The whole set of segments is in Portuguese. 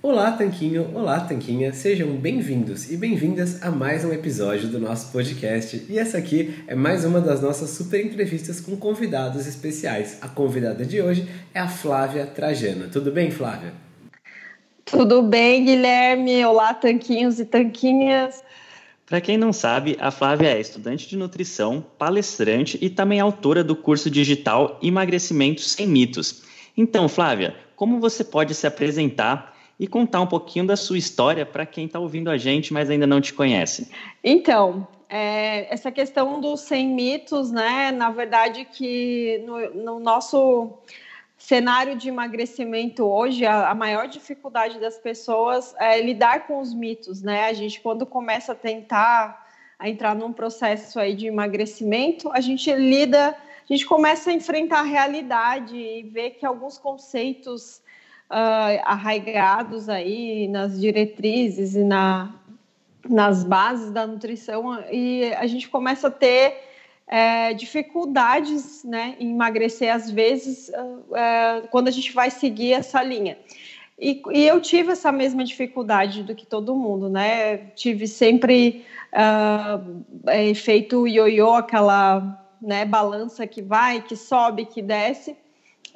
Olá, Tanquinho! Olá, Tanquinha! Sejam bem-vindos e bem-vindas a mais um episódio do nosso podcast. E essa aqui é mais uma das nossas super entrevistas com convidados especiais. A convidada de hoje é a Flávia Trajana. Tudo bem, Flávia? Tudo bem, Guilherme? Olá, Tanquinhos e Tanquinhas! Para quem não sabe, a Flávia é estudante de nutrição, palestrante e também autora do curso digital Emagrecimento Sem Mitos. Então, Flávia, como você pode se apresentar e contar um pouquinho da sua história para quem está ouvindo a gente, mas ainda não te conhece. Então, é, essa questão dos 100 mitos, né? Na verdade, que no, no nosso cenário de emagrecimento hoje, a, a, maior dificuldade das pessoas é lidar com os mitos, né? A gente, quando começa a tentar a entrar num processo aí de emagrecimento, a gente lida, a gente começa a enfrentar a realidade e ver que alguns conceitos uh, arraigados aí nas diretrizes e na, nas bases da nutrição e a gente começa a ter é, dificuldades né, em emagrecer às vezes é, quando a gente vai seguir essa linha. E, e, eu tive essa mesma dificuldade do que todo mundo, né? Tive sempre uh, é, feito ioiô, aquela né, balança que vai, que sobe, que desce.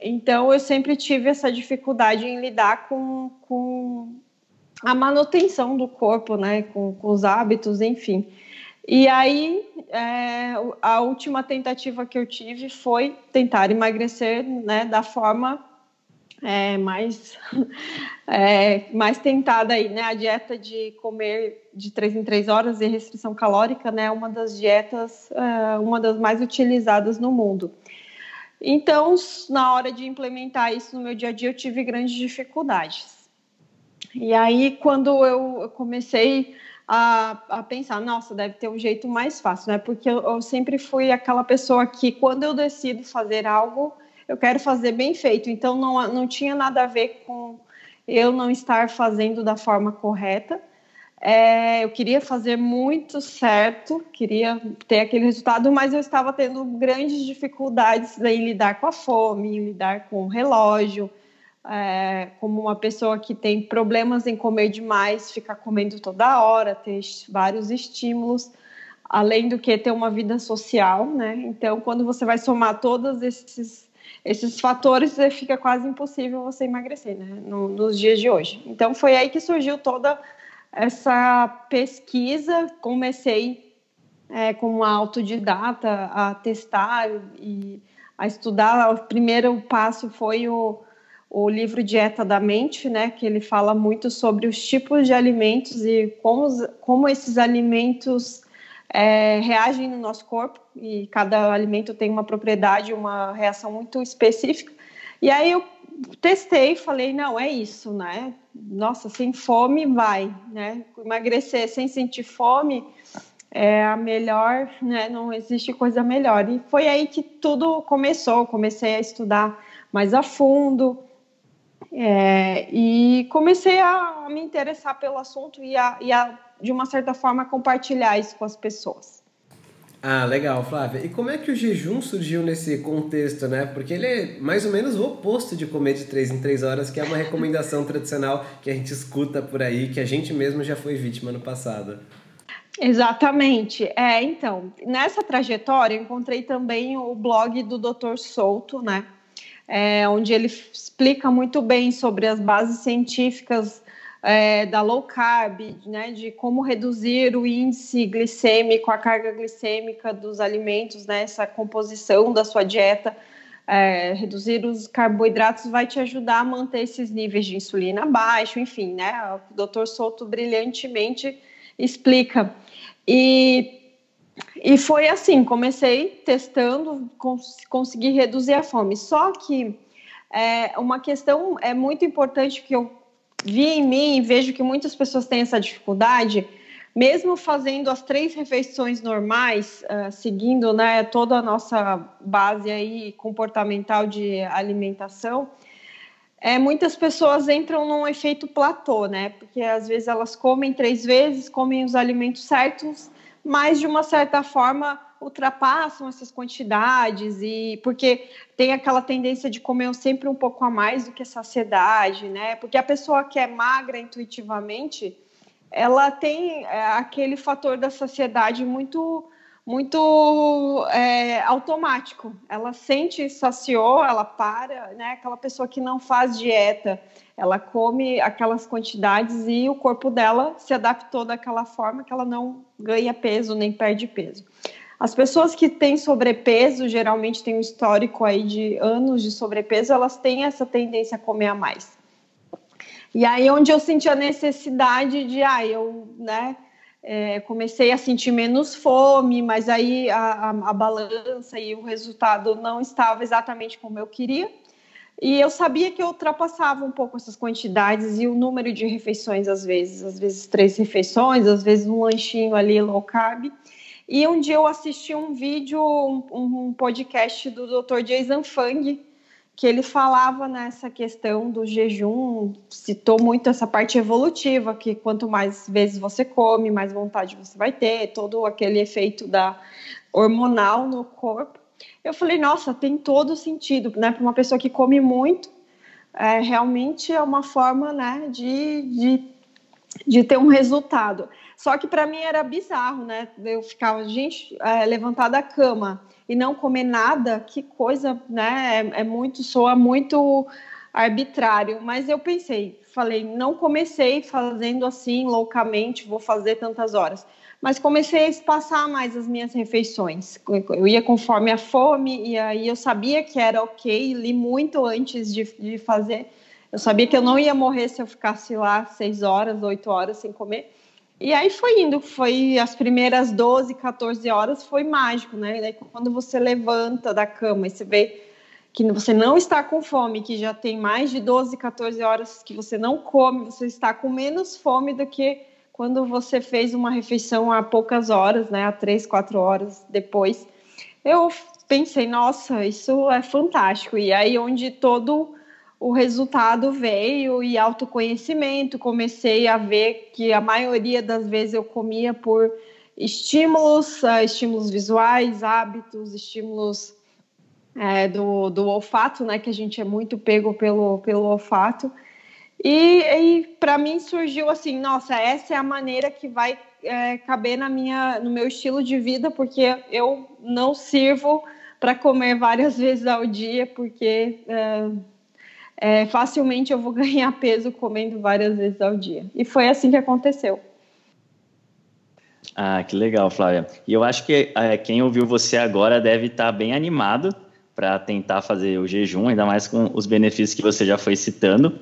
Então, eu sempre tive essa dificuldade em lidar com, com a manutenção do corpo, né? Com, com os hábitos, enfim. E aí, é, a última tentativa que eu tive foi tentar emagrecer né, da forma é, mais, é, mais tentada aí, né? A dieta de comer de três em três horas e restrição calórica, né? Uma das dietas, é, uma das mais utilizadas no mundo. Então, na hora de implementar isso no meu dia a dia, eu tive grandes dificuldades. E aí, quando eu comecei a, a pensar, nossa, deve ter um jeito mais fácil, né? Porque eu, eu sempre fui aquela pessoa que, quando eu decido fazer algo, eu quero fazer bem feito. Então, não, não tinha nada a ver com eu não estar fazendo da forma correta. É, eu queria fazer muito certo, queria ter aquele resultado, mas eu estava tendo grandes dificuldades em lidar com a fome, em lidar com o relógio, é, como uma pessoa que tem problemas em comer demais, ficar comendo toda hora, ter vários estímulos, além do que ter uma vida social, né? Então, quando você vai somar todos esses esses fatores, fica quase impossível você emagrecer, né? No, nos dias de hoje. Então, foi aí que surgiu toda essa pesquisa, comecei é, como autodidata a testar e a estudar. O primeiro passo foi o, o livro Dieta da Mente, né, que ele fala muito sobre os tipos de alimentos e como, como esses alimentos é, reagem no nosso corpo e cada alimento tem uma propriedade, uma reação muito específica. E aí eu testei, falei, não, é isso, né? Nossa, sem fome vai, né? Emagrecer sem sentir fome é a melhor, né? Não existe coisa melhor. E foi aí que tudo começou. Comecei a estudar mais a fundo é, e comecei a me interessar pelo assunto e a, e a de uma certa forma, compartilhar isso com as pessoas. Ah, legal, Flávia. E como é que o jejum surgiu nesse contexto, né? Porque ele é mais ou menos o oposto de comer de 3 em 3 horas, que é uma recomendação tradicional que a gente escuta por aí, que a gente mesmo já foi vítima no passado. Exatamente. É, então, nessa trajetória encontrei também o blog do Dr. Souto, né? É, onde ele explica muito bem sobre as bases científicas é, da low carb, né, de como reduzir o índice glicêmico, a carga glicêmica dos alimentos, né, essa composição da sua dieta, é, reduzir os carboidratos vai te ajudar a manter esses níveis de insulina baixo, enfim, né, o doutor Souto brilhantemente explica. E e foi assim, comecei testando, cons consegui reduzir a fome. Só que é, uma questão é muito importante que eu vi em mim e vejo que muitas pessoas têm essa dificuldade, mesmo fazendo as três refeições normais, uh, seguindo né, toda a nossa base aí comportamental de alimentação, é, muitas pessoas entram num efeito platô, né? Porque às vezes elas comem três vezes, comem os alimentos certos, mas de uma certa forma ultrapassam essas quantidades e porque tem aquela tendência de comer sempre um pouco a mais do que a saciedade, né? Porque a pessoa que é magra intuitivamente, ela tem é, aquele fator da saciedade muito muito é, automático. Ela sente saciou, ela para, né? Aquela pessoa que não faz dieta, ela come aquelas quantidades e o corpo dela se adaptou daquela forma que ela não ganha peso nem perde peso. As pessoas que têm sobrepeso, geralmente têm um histórico aí de anos de sobrepeso, elas têm essa tendência a comer a mais. E aí onde eu senti a necessidade de, ah, eu, né, é, comecei a sentir menos fome, mas aí a, a, a, balança e o resultado não estava exatamente como eu queria. E eu sabia que eu ultrapassava um pouco essas quantidades e o número de refeições, às vezes, às vezes três refeições, às vezes um lanchinho ali low carb. E um dia eu assisti um vídeo, um, um podcast do Dr. Jason Fung, que ele falava nessa questão do jejum, citou muito essa parte evolutiva, que quanto mais vezes você come, mais vontade você vai ter, todo aquele efeito da hormonal no corpo. Eu falei, nossa, tem todo sentido, né? Para uma pessoa que come muito, é, realmente é uma forma, né, de, de, de ter um resultado. Só que para mim era bizarro, né? Eu ficava, gente, é, levantar da cama e não comer nada, que coisa, né? É, é muito, soa muito arbitrário. Mas eu pensei, falei, não comecei fazendo assim loucamente, vou fazer tantas horas. Mas comecei a espaçar mais as minhas refeições. Eu ia conforme a fome, e aí eu sabia que era ok, li muito antes de, de fazer. Eu sabia que eu não ia morrer se eu ficasse lá seis horas, oito horas sem comer. E aí foi indo, foi as primeiras 12, 14 horas foi mágico, né? Daí quando você levanta da cama e você vê que você não está com fome, que já tem mais de 12, 14 horas que você não come, você está com menos fome do que quando você fez uma refeição há poucas horas, né? Há três, quatro horas depois. Eu pensei, nossa, isso é fantástico. E aí onde todo o resultado veio e autoconhecimento. Comecei a ver que a maioria das vezes eu comia por estímulos, uh, estímulos visuais, hábitos, estímulos é, do, do olfato, né? Que a gente é muito pego pelo, pelo olfato. E, e para mim surgiu assim, nossa, essa é a maneira que vai é, caber na minha, no meu estilo de vida, porque eu não sirvo para comer várias vezes ao dia, porque é, é, facilmente eu vou ganhar peso comendo várias vezes ao dia. E foi assim que aconteceu. Ah, que legal, Flávia. E eu acho que é, quem ouviu você agora deve estar tá bem animado para tentar fazer o jejum, ainda mais com os benefícios que você já foi citando.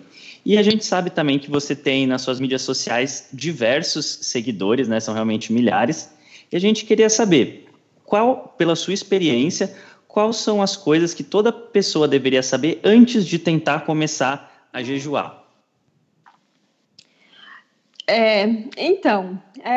E a gente sabe também que você tem nas suas mídias sociais diversos seguidores, né? São realmente milhares. E a gente queria saber qual, pela sua experiência, quais são as coisas que toda pessoa deveria saber antes de tentar começar a jejuar. É, então, é,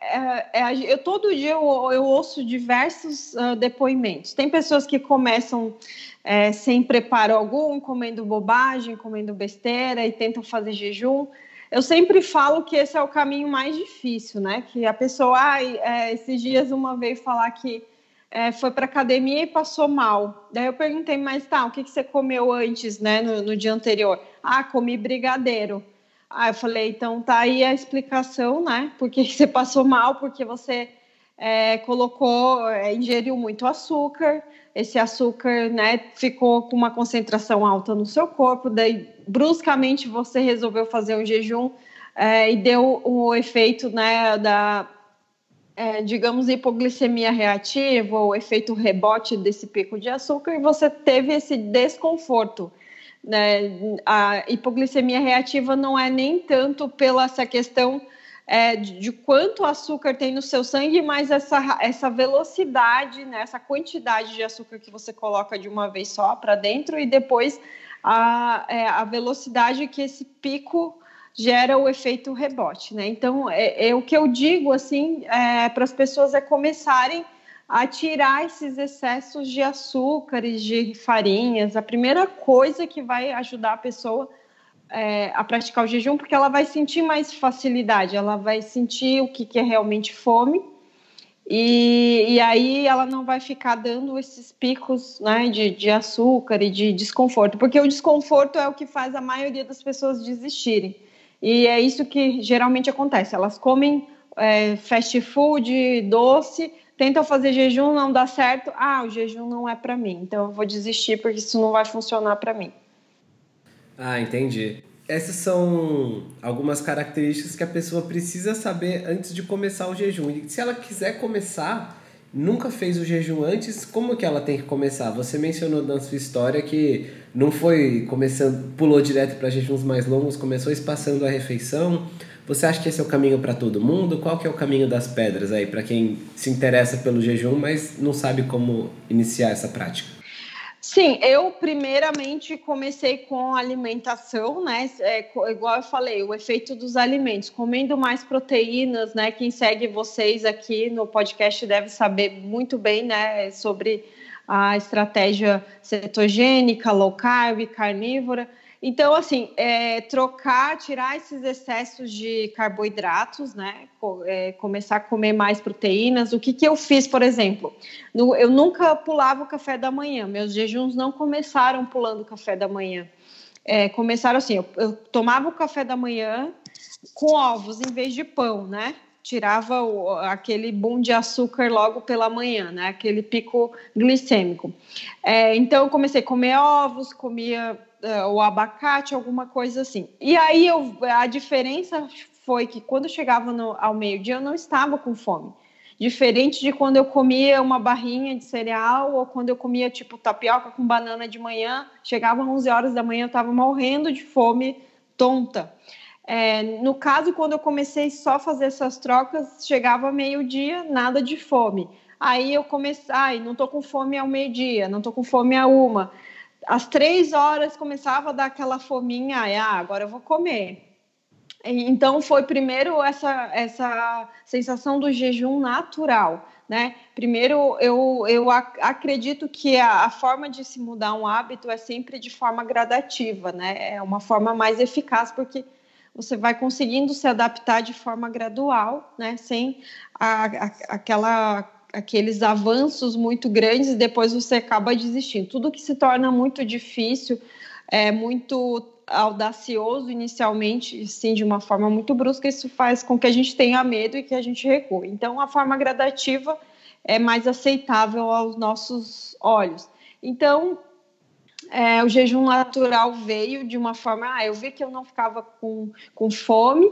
é, é, eu todo dia eu, eu ouço diversos uh, depoimentos. Tem pessoas que começam é, sem preparo algum, comendo bobagem, comendo besteira e tentam fazer jejum. Eu sempre falo que esse é o caminho mais difícil, né? Que a pessoa, ah, esses dias uma veio falar que é, foi para academia e passou mal. Daí eu perguntei, mas tá, o que, que você comeu antes, né, no, no dia anterior? Ah, comi brigadeiro. Ah, eu falei, então tá aí a explicação, né? Porque você passou mal, porque você é, colocou, é, ingeriu muito açúcar, esse açúcar, né, ficou com uma concentração alta no seu corpo, daí bruscamente você resolveu fazer um jejum é, e deu o efeito, né, da, é, digamos, hipoglicemia reativa, o efeito rebote desse pico de açúcar, e você teve esse desconforto. Né? A hipoglicemia reativa não é nem tanto pela essa questão é, de, de, quanto açúcar tem no seu sangue, mas essa, essa velocidade, né, essa quantidade de açúcar que você coloca de uma vez só para dentro e depois a, é, a velocidade que esse pico gera o efeito rebote, né? Então, é, é o que eu digo assim é, para as pessoas é começarem a tirar esses excessos de açúcares, de farinhas. A primeira coisa que vai ajudar a pessoa é, a praticar o jejum, porque ela vai sentir mais facilidade, ela vai sentir o que, que é realmente fome. E, e, aí ela não vai ficar dando esses picos né, de, de açúcar e de desconforto, porque o desconforto é o que faz a maioria das pessoas desistirem. E é isso que geralmente acontece. Elas comem é, fast food, doce, tentam fazer jejum, não dá certo. Ah, o jejum não é para mim, então eu vou desistir porque isso não vai funcionar para mim. Ah, entendi. Essas são algumas características que a pessoa precisa saber antes de começar o jejum. E se ela quiser começar, nunca fez o jejum antes, como que ela tem que começar? Você mencionou na sua história que não foi começando, pulou direto para jejuns mais longos, começou espaçando a refeição. Você acha que esse é o caminho para todo mundo? Qual que é o caminho das pedras aí para quem se interessa pelo jejum, mas não sabe como iniciar essa prática? Sim, eu primeiramente comecei com alimentação, né? É, igual eu falei, o efeito dos alimentos, comendo mais proteínas, né? Quem segue vocês aqui no podcast deve saber muito bem, né? Sobre a estratégia cetogênica, low carb, carnívora. Então, assim, é, trocar, tirar esses excessos de carboidratos, né? É, começar a comer mais proteínas. O que, que eu fiz, por exemplo? No, eu nunca pulava o café da manhã. Meus jejuns não começaram pulando o café da manhã. É, começaram assim: eu, eu tomava o café da manhã com ovos em vez de pão, né? Tirava o, aquele boom de açúcar logo pela manhã, né? Aquele pico glicêmico. É, então eu comecei a comer ovos, comia uh, o abacate, alguma coisa assim. E aí eu, a diferença foi que quando chegava no, ao meio-dia eu não estava com fome. Diferente de quando eu comia uma barrinha de cereal ou quando eu comia tipo tapioca com banana de manhã, chegava às 11 horas da manhã eu estava morrendo de fome tonta. É, no caso, quando eu comecei só a fazer essas trocas, chegava meio-dia, nada de fome. Aí eu comecei, ai, não tô com fome ao meio-dia, não tô com fome a uma às três horas começava a dar aquela fominha, ah, agora eu vou comer. Então foi primeiro essa, essa sensação do jejum natural, né? Primeiro eu, eu acredito que a, a, forma de se mudar um hábito é sempre de forma gradativa, né? É uma forma mais eficaz porque você vai conseguindo se adaptar de forma gradual, né? Sem a, a, aquela aqueles avanços muito grandes e depois você acaba desistindo. Tudo que se torna muito difícil, é muito audacioso inicialmente, sim, de uma forma muito brusca, isso faz com que a gente tenha medo e que a gente recue. Então, a forma gradativa é mais aceitável aos nossos olhos. Então, é, o jejum natural veio de uma forma, ah, eu vi que eu não ficava com, com fome,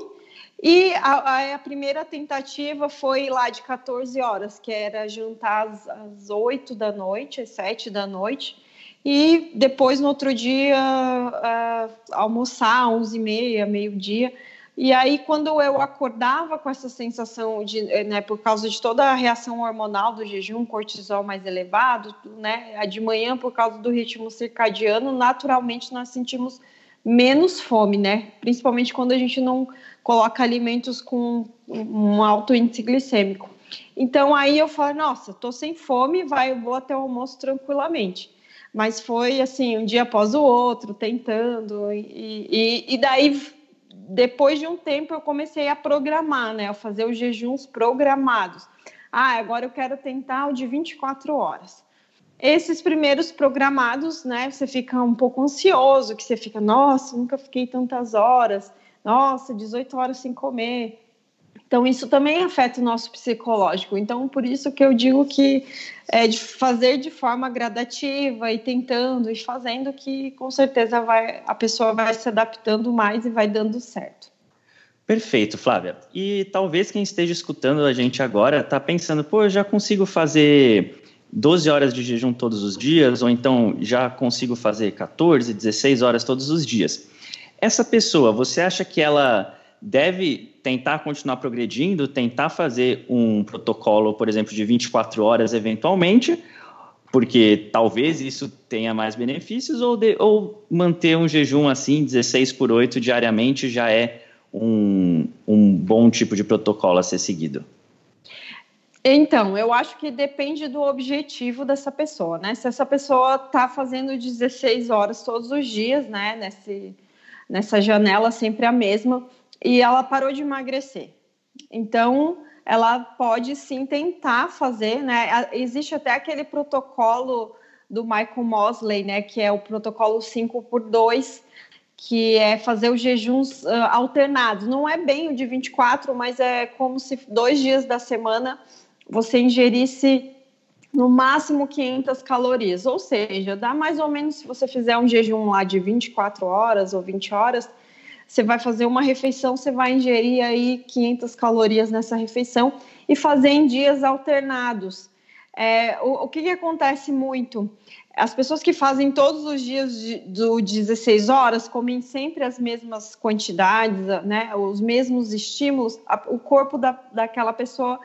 E a, a, primeira tentativa foi lá de 14 horas, que era jantar às, às 8 da noite, às 7 da noite, e depois no outro dia uh, almoçar, 11 e meia, meio-dia. E aí, quando eu acordava com essa sensação de, né, por causa de toda a reação hormonal do jejum, cortisol mais elevado, né, de manhã, por causa do ritmo circadiano, naturalmente nós sentimos menos fome, né? Principalmente quando a gente não coloca alimentos com um alto índice glicêmico. Então aí eu falo, nossa, tô sem fome, vai, eu vou até o almoço tranquilamente. Mas foi assim, um dia após o outro, tentando, e, e, e daí depois de um tempo eu comecei a programar, né? A fazer os jejuns programados. Ah, agora eu quero tentar o de 24 horas. Esses primeiros programados, né? Você fica um pouco ansioso, que você fica, nossa, nunca fiquei tantas horas nossa, 18 horas sem comer. Então, isso também afeta o nosso psicológico. Então, por isso que eu digo que é de fazer de forma gradativa e tentando e fazendo que com certeza vai, a pessoa vai se adaptando mais e vai dando certo. Perfeito, Flávia. E talvez quem esteja escutando a gente agora está pensando, pô, eu já consigo fazer 12 horas de jejum todos os dias, ou então já consigo fazer 14, 16 horas todos os dias. Essa pessoa, você acha que ela deve tentar continuar progredindo, tentar fazer um protocolo, por exemplo, de 24 horas eventualmente, porque talvez isso tenha mais benefícios, ou, de, ou manter um jejum assim, 16 por 8 diariamente, já é um, um bom tipo de protocolo a ser seguido? Então, eu acho que depende do objetivo dessa pessoa, né? Se essa pessoa está fazendo 16 horas todos os dias, né, nesse nessa janela sempre a mesma, e ela parou de emagrecer. Então, ela pode sim tentar fazer, né? Existe até aquele protocolo do Michael Mosley, né, que é o protocolo 5 por 2, que é fazer os jejuns uh, alternados. Não é bem o de 24, mas é como se dois dias da semana você ingerisse no máximo 500 calorias, ou seja, dá mais ou menos se você fizer um jejum lá de 24 horas ou 20 horas, você vai fazer uma refeição, você vai ingerir aí 500 calorias nessa refeição e fazer em dias alternados. É, o, o que, que, acontece muito? As pessoas que fazem todos os dias de, do 16 horas comem sempre as mesmas quantidades, né, os mesmos estímulos, a, o corpo da, daquela pessoa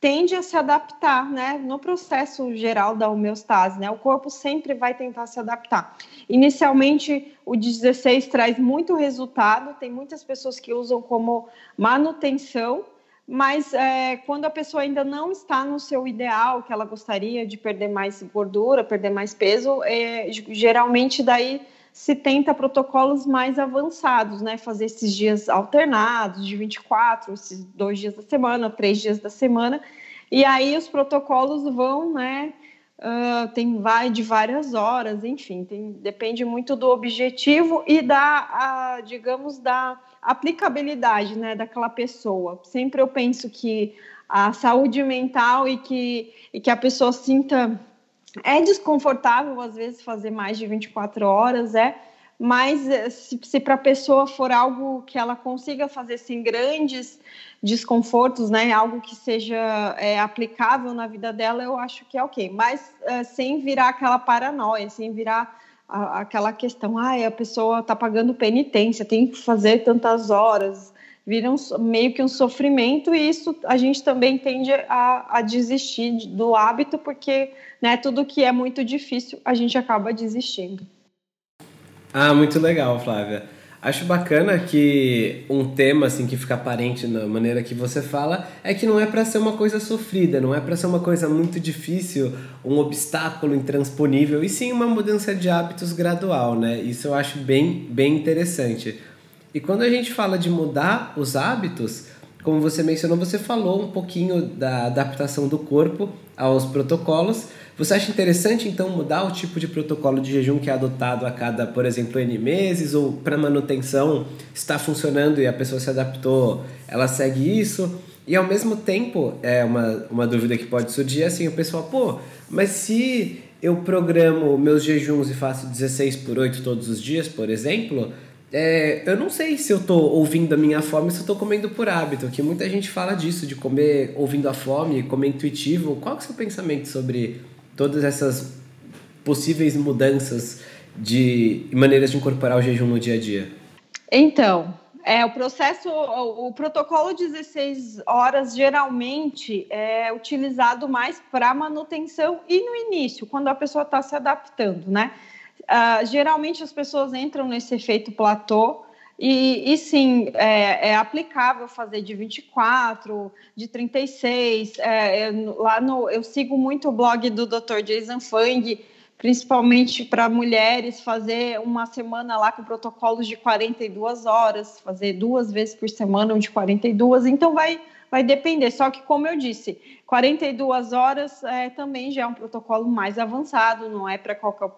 tende a se adaptar, né, no processo geral da homeostase, né, o corpo sempre vai tentar se adaptar. Inicialmente, o 16 traz muito resultado, tem muitas pessoas que usam como manutenção, mas é, quando a pessoa ainda não está no seu ideal, que ela gostaria de perder mais gordura, perder mais peso, é, geralmente daí se tenta protocolos mais avançados, né? Fazer esses dias alternados, de 24, esses dois dias da semana, três dias da semana. E aí os protocolos vão, né? Uh, tem vai de várias horas, enfim, tem, depende muito do objetivo e da, a, digamos, da aplicabilidade, né, daquela pessoa. Sempre eu penso que a saúde mental e que, e que a pessoa sinta é desconfortável, às vezes, fazer mais de 24 horas, é, mas eh, se, se para a pessoa for algo que ela consiga fazer sem grandes desconfortos, né, algo que seja é, aplicável na vida dela, eu acho que é ok, mas é, sem virar aquela paranoia, sem virar a, aquela questão, ah, a pessoa está pagando penitência, tem que fazer tantas horas, vira um, meio que um sofrimento e isso a gente também tende a, a desistir do hábito porque né, tudo que é muito difícil a gente acaba desistindo. Ah, muito legal, Flávia. Acho bacana que um tema assim que fica aparente na maneira que você fala é que não é para ser uma coisa sofrida, não é para ser uma coisa muito difícil, um obstáculo intransponível, e sim uma mudança de hábitos gradual, né? Isso eu acho bem, bem interessante. E quando a gente fala de mudar os hábitos, como você mencionou, você falou um pouquinho da adaptação do corpo aos protocolos. Você acha interessante então mudar o tipo de protocolo de jejum que é adotado a cada, por exemplo, N meses ou para manutenção está funcionando e a pessoa se adaptou, ela segue isso? E ao mesmo tempo, é uma, uma dúvida que pode surgir assim, o pessoal, pô, mas se eu programo meus jejuns e faço 16 por 8 todos os dias, por exemplo, é, eu não sei se eu tô ouvindo a minha fome, se eu tô comendo por hábito, que muita gente fala disso, de comer ouvindo a fome, comer intuitivo. Qual é o seu pensamento sobre todas essas possíveis mudanças de maneiras de incorporar o jejum no dia a dia? Então, é, o processo, o, o, protocolo 16 horas geralmente é utilizado mais para manutenção e no início, quando a pessoa está se adaptando, né? Uh, geralmente as pessoas entram nesse efeito platô e, e sim, é, é, aplicável fazer de 24, de 36. É, é, lá no, eu sigo muito o blog do Dr. Jason Fung, principalmente para mulheres, fazer uma semana lá com protocolos de 42 horas, fazer duas vezes por semana, um de 42. Então, vai, vai depender. Só que, como eu disse, 42 horas é, também já é um protocolo mais avançado, não é para qualquer,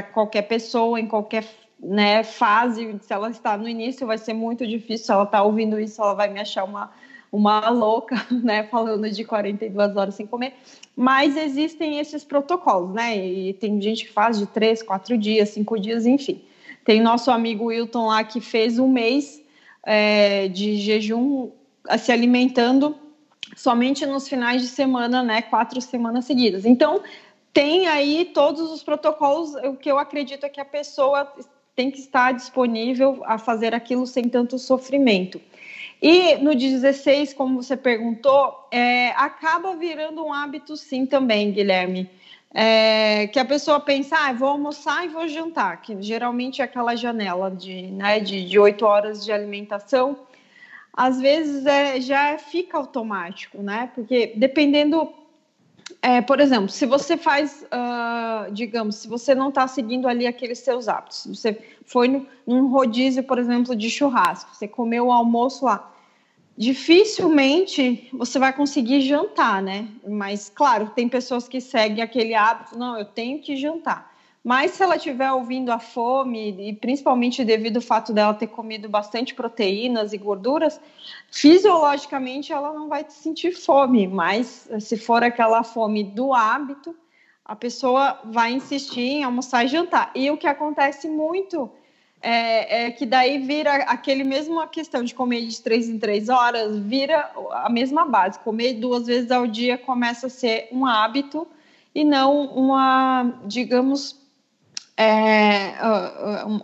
qualquer pessoa, em qualquer né, fase. Se ela está no início, vai ser muito difícil. Se ela está ouvindo isso, ela vai me achar uma, uma louca, né, falando de 42 horas sem comer. Mas existem esses protocolos, né? E tem gente que faz de três, quatro dias, cinco dias, enfim. Tem nosso amigo Wilton lá que fez um mês é, de jejum se alimentando somente nos finais de semana, né? Quatro semanas seguidas. Então, tem aí todos os protocolos. O que eu acredito é que a pessoa tem que estar disponível a fazer aquilo sem tanto sofrimento. E no 16, como você perguntou, é, acaba virando um hábito sim também, Guilherme. É, que a pessoa pensa, ah, vou almoçar e vou jantar, que geralmente é aquela janela de, né, de, de 8 horas de alimentação, às vezes é, já fica automático, né? Porque dependendo, é, por exemplo, se você faz, uh, digamos, se você não está seguindo ali aqueles seus hábitos, você foi no, num rodízio, por exemplo, de churrasco, você comeu o almoço lá, dificilmente você vai conseguir jantar, né? Mas, claro, tem pessoas que seguem aquele hábito, não, eu tenho que jantar. Mas se ela estiver ouvindo a fome, e principalmente devido ao fato dela ter comido bastante proteínas e gorduras, fisiologicamente ela não vai sentir fome, mas se for aquela fome do hábito, a pessoa vai insistir em almoçar e jantar. E o que acontece muito é, é, que daí vira aquele mesmo questão de comer de três em três horas, vira a mesma base. Comer duas vezes ao dia começa a ser um hábito e não uma, digamos, é,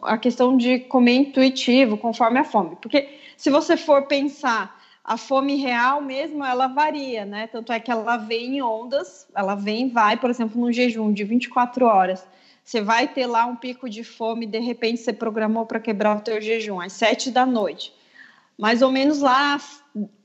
a questão de comer intuitivo, conforme a fome. Porque se você for pensar, a fome real mesmo, ela varia, né? Tanto é que ela vem em ondas, ela vem e vai, por exemplo, num jejum de 24 horas você vai ter lá um pico de fome, de repente você programou para quebrar o teu jejum às sete da noite. Mais ou menos lá,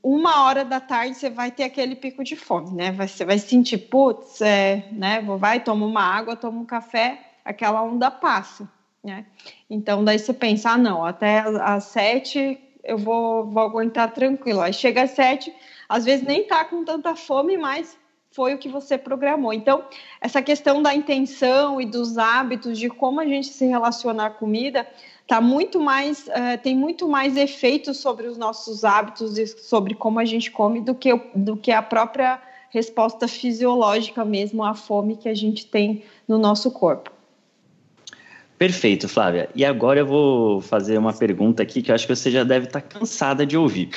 uma hora da tarde, você vai ter aquele pico de fome, né? Você vai sentir, putz, é, né? Vai, toma uma água, toma um café, aquela onda passa, né? Então, daí você pensa, ah, não, até às sete eu vou, vou aguentar tranquilo. Aí chega às sete, às vezes nem tá com tanta fome, mas foi o que você programou. Então, essa questão da intenção e dos hábitos, de como a gente se relaciona à comida, tá muito mais, uh, tem muito mais efeito sobre os nossos hábitos e sobre como a gente come do que, do que a própria resposta fisiológica mesmo à fome que a gente tem no nosso corpo. Perfeito, Flávia. E agora eu vou fazer uma pergunta aqui que eu acho que você já deve estar cansada de ouvir,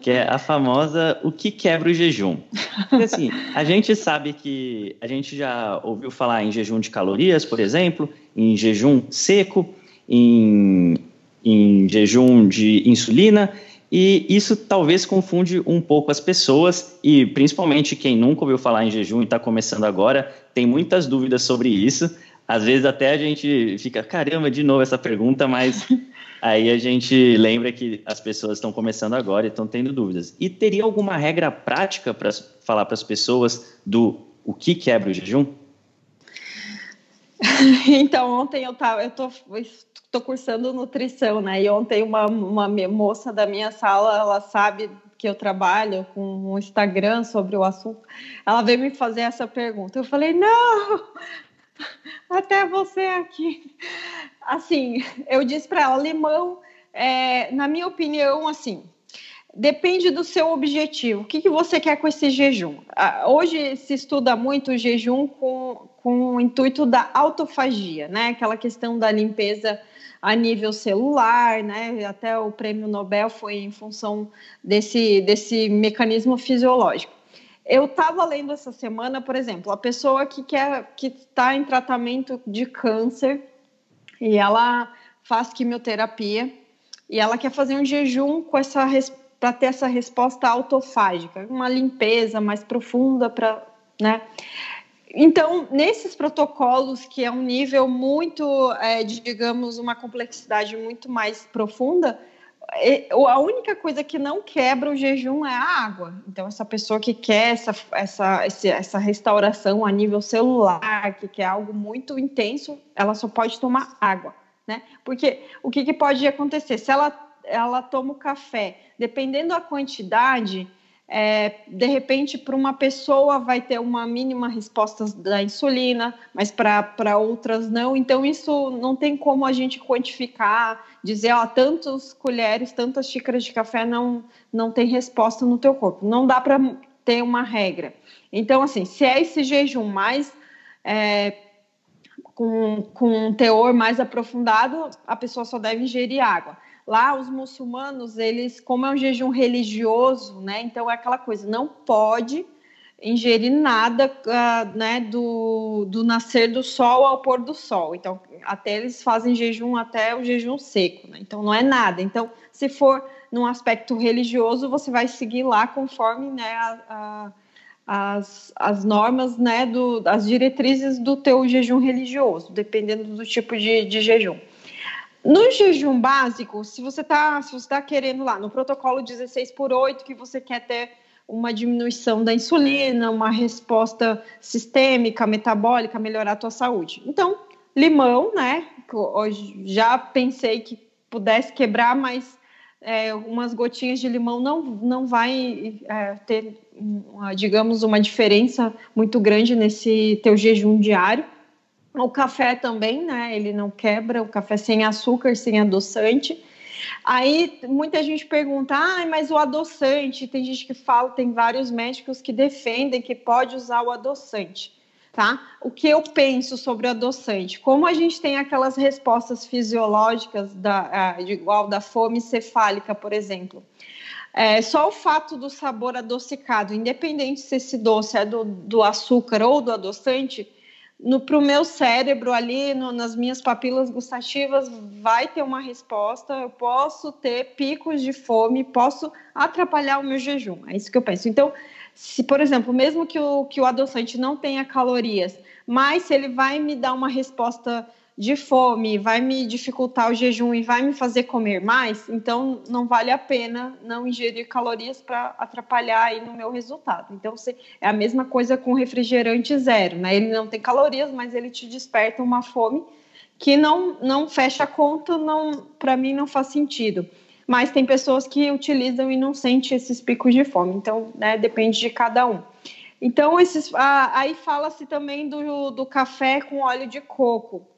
que é a famosa o que quebra o jejum. Porque, assim, a gente sabe que a gente já ouviu falar em jejum de calorias, por exemplo, em jejum seco, em, em jejum de insulina, e isso talvez confunde um pouco as pessoas, e principalmente quem nunca ouviu falar em jejum e está começando agora, tem muitas dúvidas sobre isso às vezes até a gente fica, caramba, de novo essa pergunta, mas aí a gente lembra que as pessoas estão começando agora e estão tendo dúvidas. E teria alguma regra prática para falar para as pessoas do o que quebra o jejum? Então, ontem eu tava, eu tô, tô cursando nutrição, né? E ontem uma, uma moça da minha sala, ela sabe que eu trabalho com um Instagram sobre o assunto, ela veio me fazer essa pergunta. Eu falei, não, até você aqui. Assim, eu disse para ela, limão, é, na minha opinião, assim, depende do seu objetivo. O que, que você quer com esse jejum? Hoje se estuda muito o jejum com, com o intuito da autofagia, né? Aquela questão da limpeza a nível celular, né? Até o prêmio Nobel foi em função desse, desse mecanismo fisiológico. Eu estava lendo essa semana, por exemplo, a pessoa que quer que está em tratamento de câncer e ela faz quimioterapia e ela quer fazer um jejum com essa para ter essa resposta autofágica, uma limpeza mais profunda para, né? Então, nesses protocolos, que é um nível muito, é, digamos, uma complexidade muito mais profunda, a única coisa que não quebra o jejum é a água. Então, essa pessoa que quer essa, essa, essa restauração a nível celular, que quer algo muito intenso, ela só pode tomar água, né? Porque o que, que pode acontecer? Se ela, ela toma o café, dependendo da quantidade, é, de repente, para uma pessoa vai ter uma mínima resposta da insulina, mas para outras não. Então, isso não tem como a gente quantificar, dizer, ó, tantas colheres, tantas xícaras de café não, não tem resposta no teu corpo. Não dá para ter uma regra. Então, assim, se é esse jejum mais é, com, com um teor mais aprofundado, a pessoa só deve ingerir água. Lá, os muçulmanos, eles, como é um jejum religioso, né? Então é aquela coisa, não pode ingerir nada uh, né, do, do nascer do sol ao pôr do sol. Então, até eles fazem jejum até o jejum seco, né? Então não é nada. Então, se for num aspecto religioso, você vai seguir lá conforme né, a, a, as, as normas, né, do, as diretrizes do teu jejum religioso, dependendo do tipo de, de jejum. No jejum básico, se você está tá querendo lá no protocolo 16 por 8 que você quer ter uma diminuição da insulina, uma resposta sistêmica, metabólica, melhorar a tua saúde. Então, limão, né? Já pensei que pudesse quebrar, mas é, umas gotinhas de limão não, não vai é, ter, uma, digamos, uma diferença muito grande nesse teu jejum diário. O café também, né? Ele não quebra, o café sem açúcar, sem adoçante. Aí muita gente pergunta, ah, mas o adoçante, tem gente que fala, tem vários médicos que defendem que pode usar o adoçante, tá? O que eu penso sobre o adoçante? Como a gente tem aquelas respostas fisiológicas da, igual da fome cefálica, por exemplo. É, só o fato do sabor adocicado, independente se esse doce é do, do açúcar ou do adoçante, para o meu cérebro ali, no, nas minhas papilas gustativas, vai ter uma resposta. Eu posso ter picos de fome, posso atrapalhar o meu jejum. É isso que eu penso. Então, se, por exemplo, mesmo que o, que o adoçante não tenha calorias, mas se ele vai me dar uma resposta de fome, vai me dificultar o jejum e vai me fazer comer mais, então não vale a pena não ingerir calorias para atrapalhar aí no meu resultado. Então você, é a mesma coisa com refrigerante zero, né? Ele não tem calorias, mas ele te desperta uma fome que não não fecha a conta, não para mim não faz sentido. Mas tem pessoas que utilizam e não sentem esses picos de fome. Então, né, depende de cada um. Então, esses, ah, aí fala-se também do, do café com óleo de coco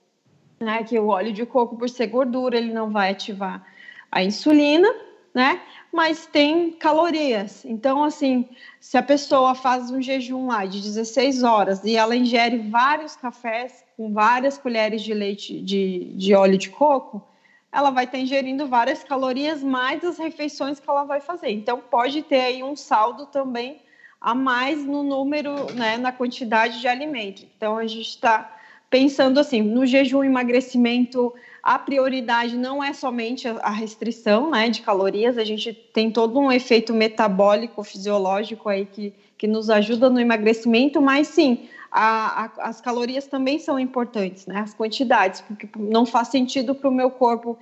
né? Que o óleo de coco, por ser gordura, ele não vai ativar a insulina, né? Mas tem calorias. Então, assim, se a pessoa faz um jejum lá de 16 horas e ela ingere vários cafés com várias colheres de leite de, de óleo de coco, ela vai estar ingerindo várias calorias mais as refeições que ela vai fazer. Então, pode ter aí um saldo também a mais no número, né, na quantidade de alimento. Então, a gente está pensando assim, no jejum emagrecimento, a prioridade não é somente a restrição né, de calorias, a gente tem todo um efeito metabólico, fisiológico aí que, que nos ajuda no emagrecimento, mas sim, a, a, as calorias também são importantes, né, as quantidades, porque não faz sentido para o meu corpo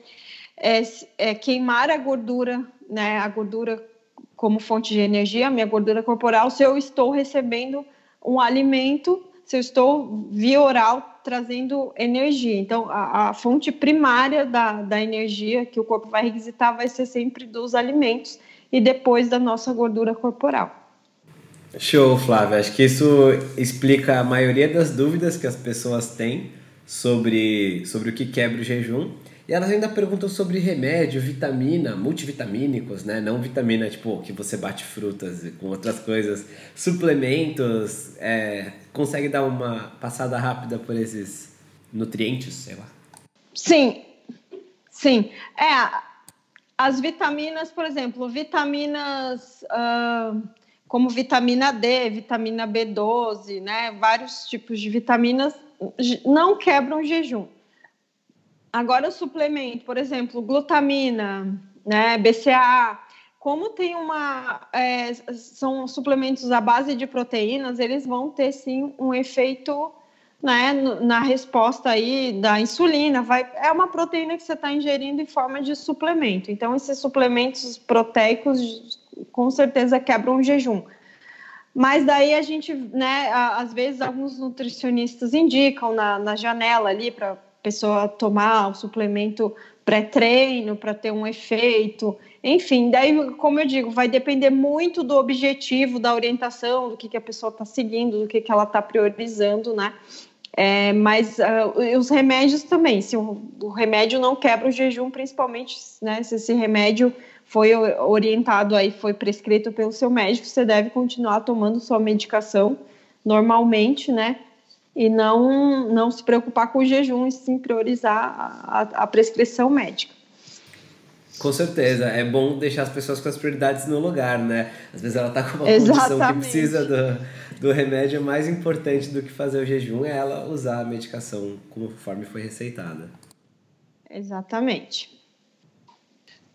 é, é, queimar a gordura, né, a gordura como fonte de energia, a minha gordura corporal, se eu estou recebendo um alimento se eu estou via oral trazendo energia. Então, a, a, fonte primária da, da energia que o corpo vai requisitar vai ser sempre dos alimentos e depois da nossa gordura corporal. Show, Flávia. Acho que isso explica a maioria das dúvidas que as pessoas têm sobre, sobre o que quebra o jejum. E elas ainda perguntam sobre remédio, vitamina, multivitamínicos, né? Não vitamina, tipo, que você bate frutas com outras coisas, suplementos. É, consegue dar uma passada rápida por esses nutrientes, sei lá? Sim, sim. É, as vitaminas, por exemplo, vitaminas uh, como vitamina D, vitamina B12, né? Vários tipos de vitaminas não quebram jejum. Agora, o suplemento, por exemplo, glutamina, né, BCA, como tem uma. É, são suplementos à base de proteínas, eles vão ter sim um efeito né, na resposta aí da insulina. Vai, é uma proteína que você está ingerindo em forma de suplemento. Então, esses suplementos proteicos com certeza quebram o jejum. Mas daí a gente, né, às vezes alguns nutricionistas indicam na, na janela ali para pessoa tomar o suplemento pré-treino para ter um efeito. Enfim, daí, como eu digo, vai depender muito do objetivo, da orientação, do que, que a pessoa está seguindo, do que, que ela está priorizando, né? É, mas uh, os remédios também, se o, o, remédio não quebra o jejum, principalmente né, se esse remédio foi orientado aí, foi prescrito pelo seu médico, você deve continuar tomando sua medicação normalmente, né? E não, não se preocupar com o jejum e sim priorizar a, a prescrição médica. Com certeza, é bom deixar as pessoas com as prioridades no lugar, né? Às vezes ela está com uma Exatamente. condição que precisa do, do remédio, é mais importante do que fazer o jejum é ela usar a medicação conforme foi receitada. Exatamente.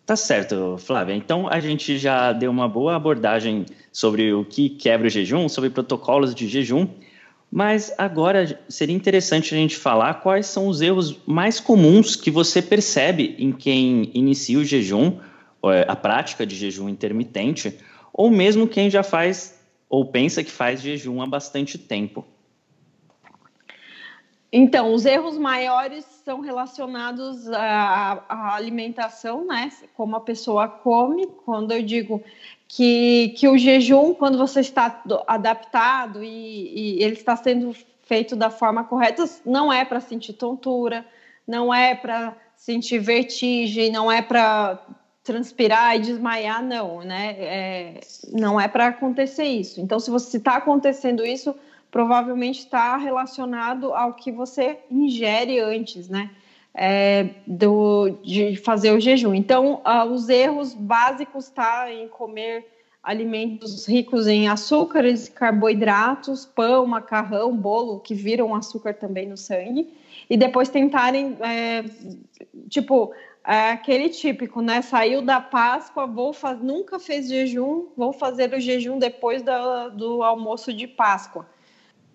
Tá certo, Flávia. Então a gente já deu uma boa abordagem sobre o que quebra o jejum, sobre protocolos de jejum. Mas agora seria interessante a gente falar quais são os erros mais comuns que você percebe em quem inicia o jejum, é, a prática de jejum intermitente, ou mesmo quem já faz ou pensa que faz jejum há bastante tempo. Então, os erros maiores são relacionados à, à, alimentação, né? Como a pessoa come. Quando eu digo que, que o jejum, quando você está adaptado e, e ele está sendo feito da forma correta, não é para sentir tontura, não é para sentir vertigem, não é para transpirar e desmaiar, não, né? É, não é para acontecer isso. Então, se você está acontecendo isso, provavelmente está relacionado ao que você ingere antes, né? É, do, de fazer o jejum. Então, uh, os erros básicos tá em comer alimentos ricos em açúcares, carboidratos, pão, macarrão, bolo, que viram açúcar também no sangue, e depois tentarem, é, tipo, é aquele típico, né? Saiu da Páscoa, vou fazer, nunca fez jejum, vou fazer o jejum depois da, do almoço de Páscoa.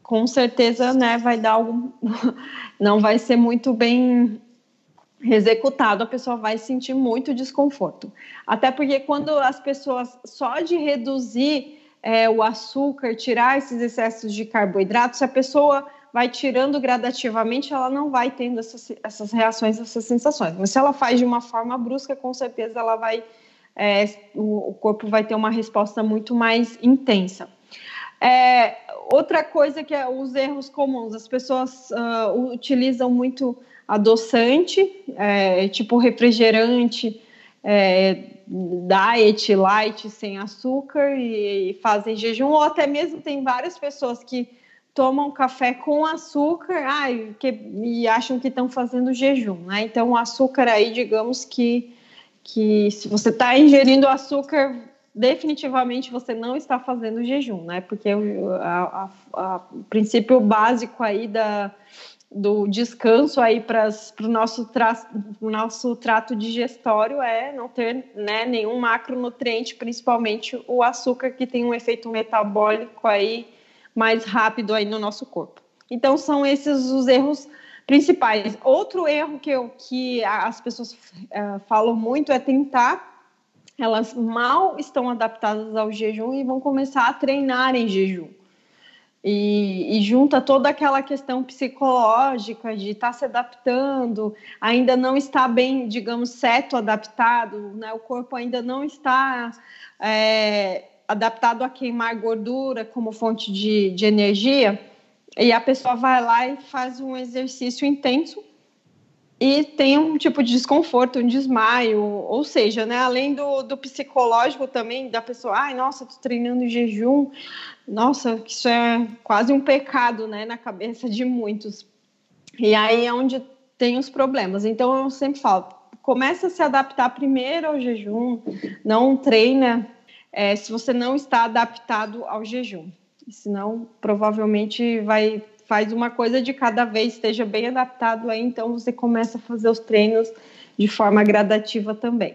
Com certeza, né, vai dar algum, não vai ser muito bem executado, a pessoa vai sentir muito desconforto. Até porque quando as pessoas só de reduzir é, o açúcar, tirar esses excessos de carboidratos, se a pessoa vai tirando gradativamente, ela não vai tendo essas, essas reações, essas sensações. Mas se ela faz de uma forma brusca, com certeza ela vai, é, o, corpo vai ter uma resposta muito mais intensa. É, outra coisa que é os erros comuns, as pessoas uh, utilizam muito adoçante, é, tipo refrigerante, é, diet, light, sem açúcar e, e, fazem jejum, ou até mesmo tem várias pessoas que tomam café com açúcar ai, que, e acham que estão fazendo jejum, né? Então, o açúcar aí, digamos que, que se você está ingerindo açúcar, definitivamente você não está fazendo jejum, né? Porque o princípio básico aí da, do descanso aí para o nosso, tra nosso trato digestório é não ter né, nenhum macronutriente, principalmente o açúcar, que tem um efeito metabólico aí mais rápido aí no nosso corpo. Então, são esses os erros principais. Outro erro que, eu, que as pessoas uh, falam muito é tentar elas mal estão adaptadas ao jejum e vão começar a treinar em jejum. E, e junta toda aquela questão psicológica de estar tá se adaptando, ainda não está bem, digamos, certo adaptado, né? o corpo ainda não está é, adaptado a queimar gordura como fonte de, de energia, e a pessoa vai lá e faz um exercício intenso e tem um tipo de desconforto, um desmaio, ou seja, né, além do, do psicológico também da pessoa, ai, nossa, tô treinando em jejum, nossa, isso é quase um pecado, né, na cabeça de muitos. E aí é onde tem os problemas. Então eu sempre falo, começa a se adaptar primeiro ao jejum, não treina é, se você não está adaptado ao jejum. Senão, provavelmente vai faz uma coisa de cada vez, esteja bem adaptado aí, então você começa a fazer os treinos de forma gradativa também.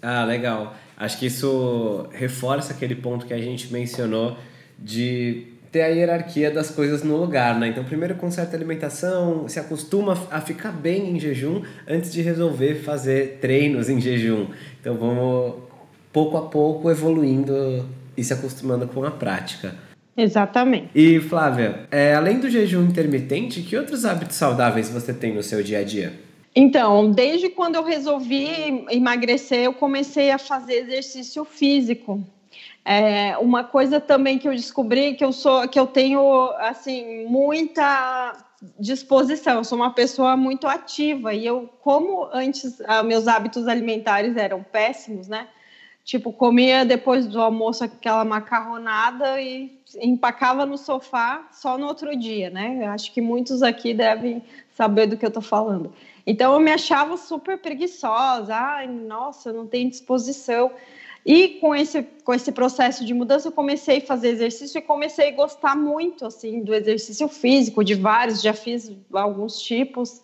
Ah, legal. Acho que isso reforça aquele ponto que a gente mencionou de ter a hierarquia das coisas no lugar, né? Então, primeiro conserta a alimentação, se acostuma a ficar bem em jejum antes de resolver fazer treinos em jejum. Então, vamos pouco a pouco evoluindo e se acostumando com a prática. Exatamente. E Flávia, é, além do jejum intermitente, que outros hábitos saudáveis você tem no seu dia a dia? Então, desde quando eu resolvi emagrecer, eu comecei a fazer exercício físico. É, uma coisa também que eu descobri que eu sou, que eu tenho assim muita disposição. Eu sou uma pessoa muito ativa e eu, como antes ah, meus hábitos alimentares eram péssimos, né? Tipo, comia depois do almoço aquela macarronada e empacava no sofá só no outro dia, né? Eu acho que muitos aqui devem saber do que eu tô falando. Então eu me achava super preguiçosa, ai, nossa, não tenho disposição. E com esse, com esse processo de mudança, eu comecei a fazer exercício e comecei a gostar muito assim do exercício físico, de vários, já fiz alguns tipos.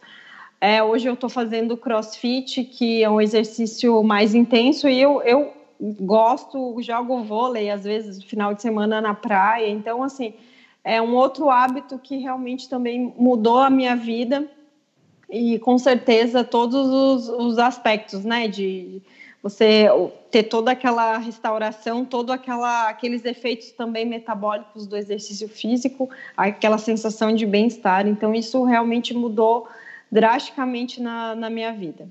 É, hoje eu estou fazendo crossfit, que é um exercício mais intenso, e eu, eu gosto, jogo vôlei, às vezes, final de semana na praia. Então, assim, é um outro hábito que realmente também mudou a minha vida e, com certeza, todos os, os aspectos, né, de você ter toda aquela restauração, todos aqueles efeitos também metabólicos do exercício físico, aquela sensação de bem-estar. Então, isso realmente mudou drasticamente na, na minha vida.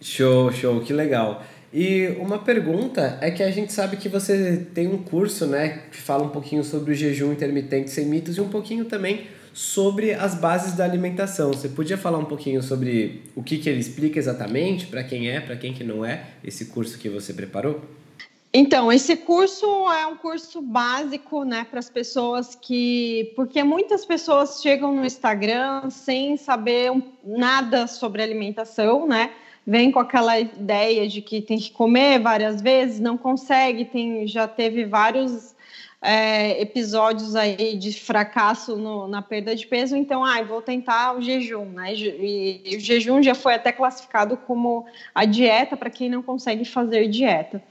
Show, show, que legal. E uma pergunta é que a gente sabe que você tem um curso, né, que fala um pouquinho sobre o jejum intermitente sem mitos e um pouquinho também sobre as bases da alimentação. Você podia falar um pouquinho sobre o que, que ele explica exatamente, para quem é, para quem que não é, esse curso que você preparou? Então, esse curso é um curso básico, né, para as pessoas que. Porque muitas pessoas chegam no Instagram sem saber nada sobre alimentação, né? Vem com aquela ideia de que tem que comer várias vezes, não consegue, tem, já teve vários é, episódios aí de fracasso no, na perda de peso, então, ai, vou tentar o jejum, né? E, e o jejum já foi até classificado como a dieta para quem não consegue fazer dieta.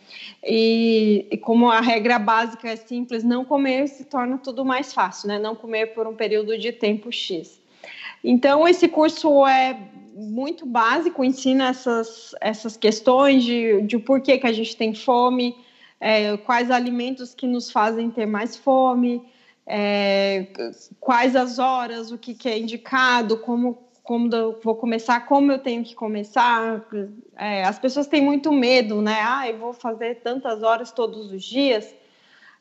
E, e, como a regra básica é simples, não comer se torna tudo mais fácil, né? Não comer por um período de tempo X. Então, esse curso é muito básico, ensina essas, essas questões de, de por que, que a gente tem fome, é, quais alimentos que nos fazem ter mais fome, é, quais as horas, o que, que é indicado, como, como vou começar, como eu tenho que começar. É, as pessoas têm muito medo, né? Ah, eu vou fazer tantas horas todos os dias.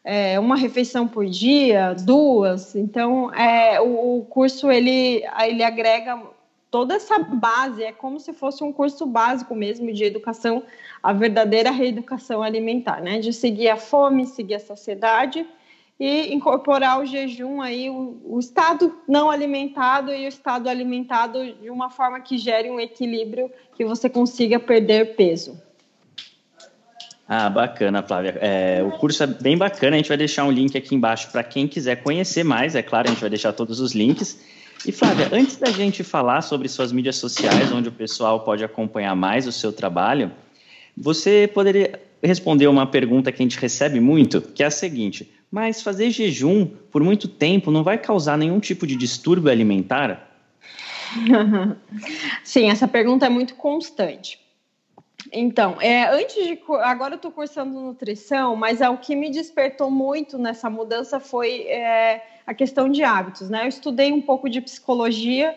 É, uma refeição por dia, duas. Então, é, o, o curso ele, ele agrega toda essa base, é como se fosse um curso básico mesmo de educação, a verdadeira reeducação alimentar, né? De seguir a fome, seguir a saciedade e incorporar o jejum aí, o, o estado não alimentado e o estado alimentado de uma forma que gere um equilíbrio que você consiga perder peso. Ah, bacana, Flávia. É, o curso é bem bacana. A gente vai deixar um link aqui embaixo para quem quiser conhecer mais. É claro, a gente vai deixar todos os links. E Flávia, antes da gente falar sobre suas mídias sociais, onde o pessoal pode acompanhar mais o seu trabalho, você poderia responder uma pergunta que a gente recebe muito, que é a seguinte: mas fazer jejum por muito tempo não vai causar nenhum tipo de distúrbio alimentar? Sim, essa pergunta é muito constante. Então, é, antes de agora eu estou cursando nutrição, mas é o que me despertou muito nessa mudança foi é, a questão de hábitos, né? Eu estudei um pouco de psicologia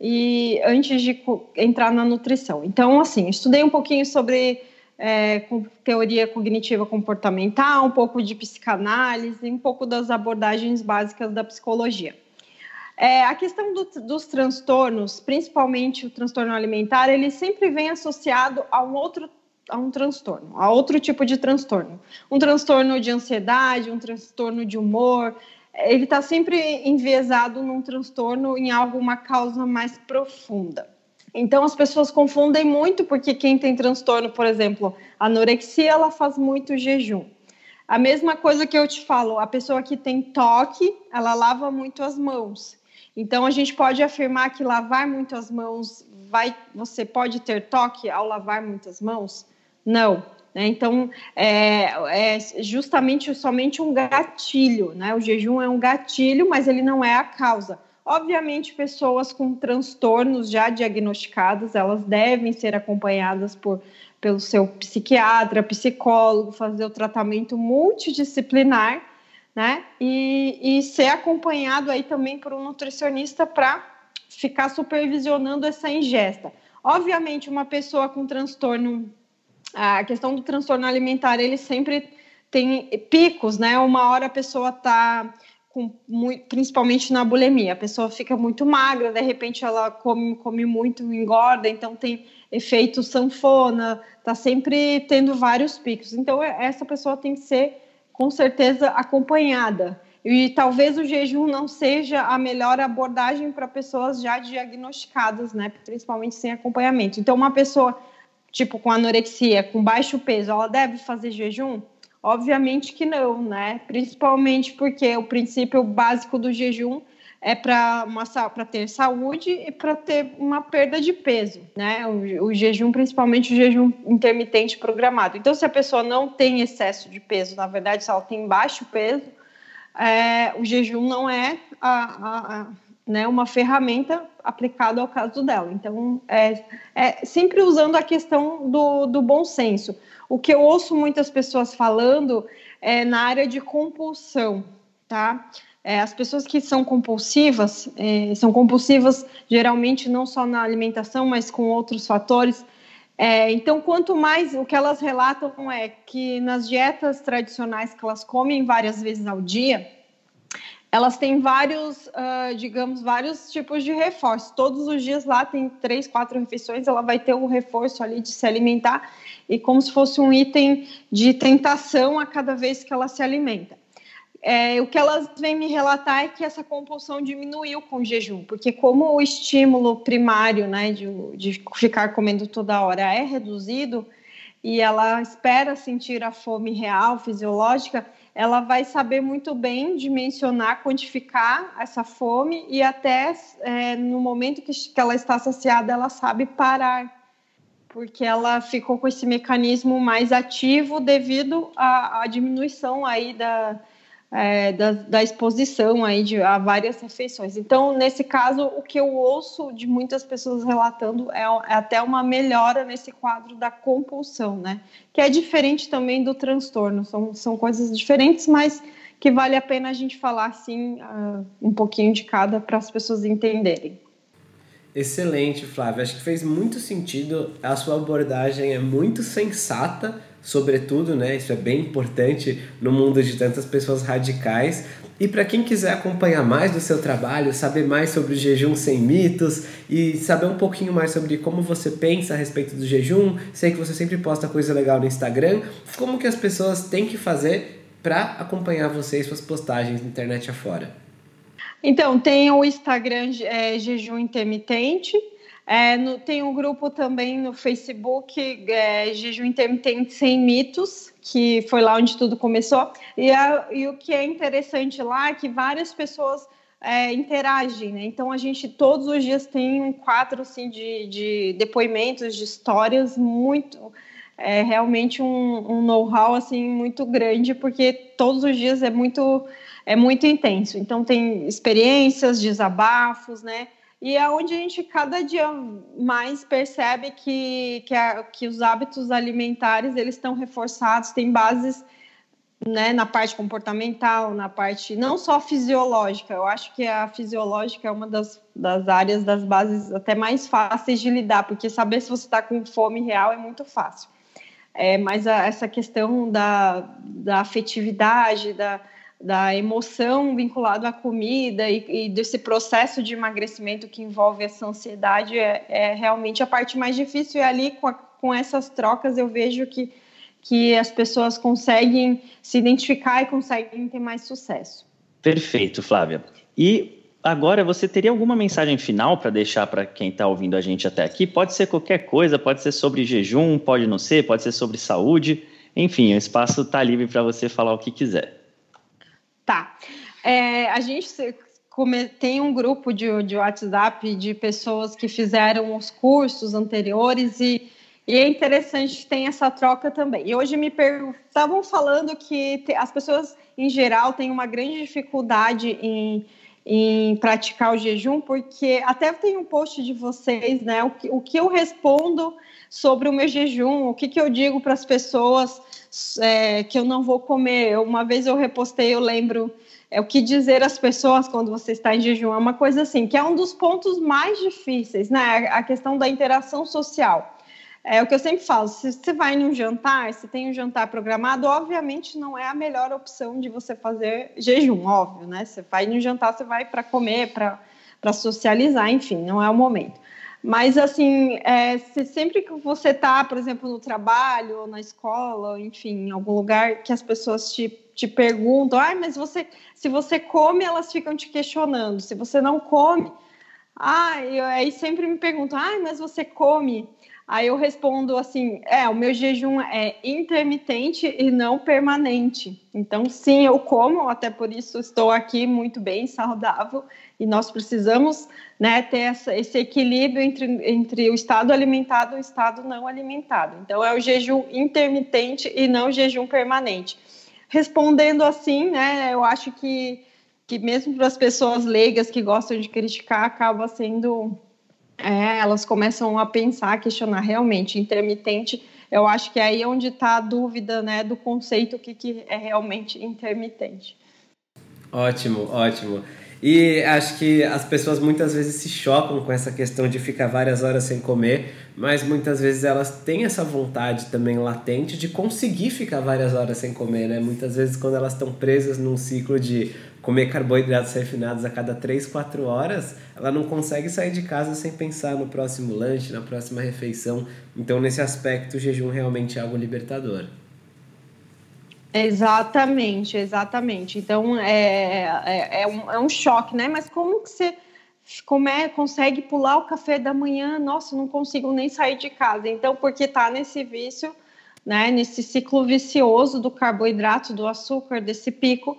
e antes de entrar na nutrição. Então, assim, estudei um pouquinho sobre é, teoria cognitiva comportamental, um pouco de psicanálise, um pouco das abordagens básicas da psicologia. É, a questão do, dos transtornos, principalmente o transtorno alimentar, ele sempre vem associado a um outro a um transtorno, a outro tipo de transtorno. Um transtorno de ansiedade, um transtorno de humor. Ele está sempre enviesado num transtorno em alguma causa mais profunda. Então as pessoas confundem muito porque quem tem transtorno, por exemplo, anorexia, ela faz muito jejum. A mesma coisa que eu te falo, a pessoa que tem toque, ela lava muito as mãos. Então a gente pode afirmar que lavar muito as mãos vai, você pode ter toque ao lavar muitas mãos? Não. Né? Então é, é, justamente somente um gatilho, né? O jejum é um gatilho, mas ele não é a causa. Obviamente, pessoas com transtornos já diagnosticados, elas devem ser acompanhadas por, pelo seu psiquiatra, psicólogo, fazer o tratamento multidisciplinar, né? E, e ser acompanhado aí também por um nutricionista para ficar supervisionando essa ingesta. Obviamente, uma pessoa com transtorno, a questão do transtorno alimentar, ele sempre tem picos, né? Uma hora a pessoa está com, muito, principalmente na bulimia. A pessoa fica muito magra, de repente ela come, come muito, engorda, então tem efeito sanfona, está sempre tendo vários picos. Então, é, essa pessoa tem que ser, com certeza, acompanhada. E talvez o jejum não seja a melhor abordagem para pessoas já diagnosticadas, né? Principalmente sem acompanhamento. Então, uma pessoa, tipo, com anorexia, com baixo peso, ela deve fazer jejum? Obviamente que não, né? Principalmente porque o princípio básico do jejum é para ter saúde e para ter uma perda de peso, né? O, o, jejum, principalmente o jejum intermitente programado. Então, se a pessoa não tem excesso de peso, na verdade, se ela tem baixo peso, é, o jejum não é a, a, né, uma ferramenta aplicada ao caso dela. Então, é, é sempre usando a questão do, do bom senso. O que eu ouço muitas pessoas falando é na área de compulsão, tá? É, as pessoas que são compulsivas, é, são compulsivas geralmente não só na alimentação, mas com outros fatores. É, então, quanto mais o que elas relatam é que nas dietas tradicionais que elas comem várias vezes ao dia, elas têm vários, uh, digamos, vários tipos de reforço. Todos os dias lá tem três, quatro refeições, ela vai ter um reforço ali de se alimentar e como se fosse um item de tentação a cada vez que ela se alimenta. É, o que elas vêm me relatar é que essa compulsão diminuiu com o jejum, porque como o estímulo primário, né, de, de ficar comendo toda hora é reduzido e ela espera sentir a fome real, fisiológica, ela vai saber muito bem dimensionar, quantificar essa fome e até é, no momento que, que ela está saciada, ela sabe parar, porque ela ficou com esse mecanismo mais ativo devido à, à diminuição aí da, é, da, da, exposição aí de, a várias refeições. Então, nesse caso, o que eu ouço de muitas pessoas relatando é, é, até uma melhora nesse quadro da compulsão, né? Que é diferente também do transtorno. São, são coisas diferentes, mas que vale a pena a gente falar assim uh, um pouquinho de cada para as pessoas entenderem. Excelente, Flávia. Acho que fez muito sentido. A sua abordagem é muito sensata sobretudo, né? Isso é bem importante no mundo de tantas pessoas radicais. E para quem quiser acompanhar mais do seu trabalho, saber mais sobre o jejum sem mitos e saber um pouquinho mais sobre como você pensa a respeito do jejum, sei que você sempre posta coisa legal no Instagram, como que as pessoas têm que fazer para acompanhar você e suas postagens na internet afora? Então, tem o Instagram é, Jejum Intermitente, é, no, tem um grupo também no Facebook, é, Jejum Intermitente Sem Mitos, que foi lá onde tudo começou. E, a, e o que é interessante lá é que várias pessoas é, interagem, né? Então a gente todos os dias tem um quadro assim, de, de depoimentos, de histórias muito. É realmente um, um know-how assim muito grande, porque todos os dias é muito, é muito intenso. Então tem experiências, desabafos, né? E é onde a gente cada dia mais percebe que, que, a, que os hábitos alimentares eles estão reforçados, tem bases né, na parte comportamental, na parte não só fisiológica, eu acho que a fisiológica é uma das, das áreas das bases até mais fáceis de lidar, porque saber se você está com fome real é muito fácil. É, mas a, essa questão da, da afetividade, da, da emoção vinculada à comida e, e, desse processo de emagrecimento que envolve essa ansiedade é, é realmente a parte mais difícil. E ali, com, a, com essas trocas, eu vejo que, que as pessoas conseguem se identificar e conseguem ter mais sucesso. Perfeito, Flávia. E agora, você teria alguma mensagem final para deixar para quem está ouvindo a gente até aqui? Pode ser qualquer coisa, pode ser sobre jejum, pode não ser, pode ser sobre saúde. Enfim, o espaço está livre para você falar o que quiser. Tá. É, a gente tem um grupo de, de WhatsApp de pessoas que fizeram os cursos anteriores e, e é interessante que tem essa troca também. E hoje me estavam falando que as pessoas, em geral, têm uma grande dificuldade em, em praticar o jejum, porque até tem um post de vocês, né? O que, o que eu respondo sobre o meu jejum, o que, que eu digo para as pessoas é, que eu não vou comer. Uma vez eu repostei, eu lembro, é o que dizer às pessoas quando você está em jejum. É uma coisa assim, que é um dos pontos mais difíceis, né? A questão da interação social. É o que eu sempre falo, se você vai num jantar, se tem um jantar programado, obviamente não é a melhor opção de você fazer jejum, óbvio, né? Você vai no jantar, você vai para comer, para socializar, enfim, não é o momento. Mas, assim, é, se sempre que você está, por exemplo, no trabalho, ou na escola, enfim, em algum lugar que as pessoas te, te perguntam, ah, mas você, se você come, elas ficam te questionando. Se você não come, ah, eu, aí sempre me perguntam, ah, mas você come? Aí eu respondo assim: é, o meu jejum é intermitente e não permanente. Então, sim, eu como, até por isso estou aqui muito bem, saudável, e nós precisamos né, ter essa, esse equilíbrio entre, entre o estado alimentado e o estado não alimentado. Então, é o jejum intermitente e não o jejum permanente. Respondendo assim, né, eu acho que, que mesmo para as pessoas leigas que gostam de criticar, acaba sendo é, elas começam a pensar, a questionar realmente intermitente. Eu acho que é aí onde está a dúvida né, do conceito, o que, que é realmente intermitente. Ótimo, ótimo. E acho que as pessoas muitas vezes se chocam com essa questão de ficar várias horas sem comer, mas muitas vezes elas têm essa vontade também latente de conseguir ficar várias horas sem comer, né? Muitas vezes quando elas estão presas num ciclo de comer carboidratos refinados a cada 3, 4 horas, ela não consegue sair de casa sem pensar no próximo lanche, na próxima refeição. Então, nesse aspecto, o jejum realmente é algo libertador. Exatamente, exatamente. Então, é, é, é, um, é um choque, né? Mas como que você como é, consegue pular o café da manhã? Nossa, não consigo nem sair de casa. Então, porque tá nesse vício, né? Nesse ciclo vicioso do carboidrato, do açúcar, desse pico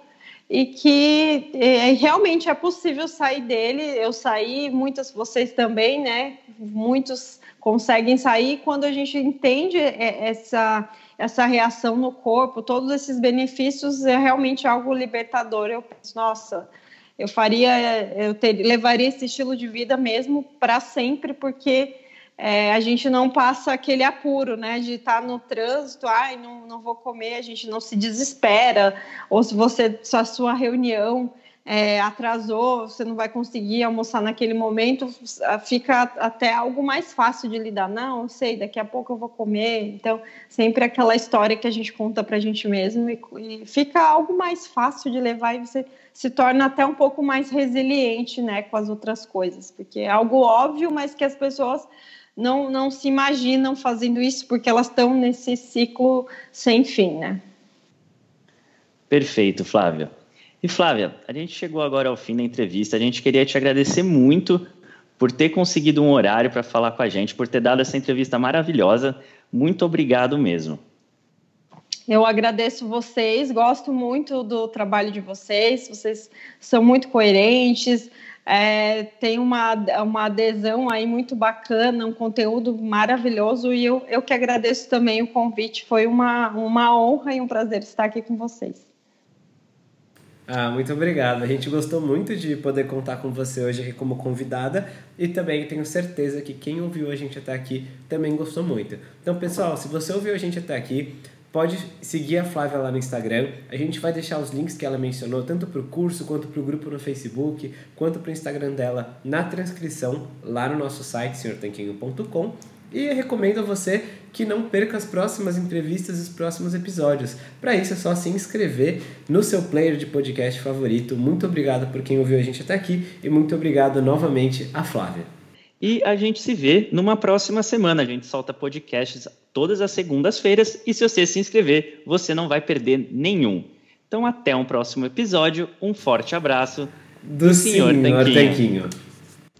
e que é, realmente é possível sair dele. Eu saí, muitas vocês também, né? Muitos conseguem sair quando a gente entende é, essa essa reação no corpo, todos esses benefícios é realmente algo libertador. Eu penso, nossa, eu faria, eu ter, levaria esse estilo de vida mesmo para sempre, porque é, a gente não passa aquele apuro, né, de estar tá no trânsito, ai, não, não vou comer, a gente não se desespera, ou se você, se a sua reunião é, atrasou, você não vai conseguir almoçar naquele momento, fica até algo mais fácil de lidar. Não, eu sei, daqui a pouco eu vou comer. Então, sempre aquela história que a gente conta para a gente mesmo e, e, fica algo mais fácil de levar e você se torna até um pouco mais resiliente, né, com as outras coisas, porque é algo óbvio, mas que as pessoas não, não se imaginam fazendo isso porque elas estão nesse ciclo sem fim, né? Perfeito, Flávia. E Flávia, a gente chegou agora ao fim da entrevista. A gente queria te agradecer muito por ter conseguido um horário para falar com a gente, por ter dado essa entrevista maravilhosa. Muito obrigado mesmo. Eu agradeço vocês, gosto muito do trabalho de vocês, vocês são muito coerentes, é, tem uma, uma adesão aí muito bacana, um conteúdo maravilhoso e eu, eu que agradeço também o convite, foi uma, uma honra e um prazer estar aqui com vocês. Ah, muito obrigado. A gente gostou muito de poder contar com você hoje aqui como convidada e também tenho certeza que quem ouviu a gente até aqui também gostou muito. Então, pessoal, se você ouviu a gente até aqui, pode seguir a Flávia lá no Instagram. A gente vai deixar os links que ela mencionou, tanto para o curso, quanto para o grupo no Facebook, quanto para o Instagram dela na transcrição lá no nosso site, senhortanquinho.com. E recomendo a você que não perca as próximas entrevistas e os próximos episódios. Para isso é só se inscrever no seu player de podcast favorito. Muito obrigado por quem ouviu a gente até aqui e muito obrigado novamente a Flávia. E a gente se vê numa próxima semana. A gente solta podcasts todas as segundas-feiras e se você se inscrever, você não vai perder nenhum. Então até um próximo episódio. Um forte abraço do, do Senhor, Senhor Tanquinho. Tanquinho.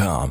com.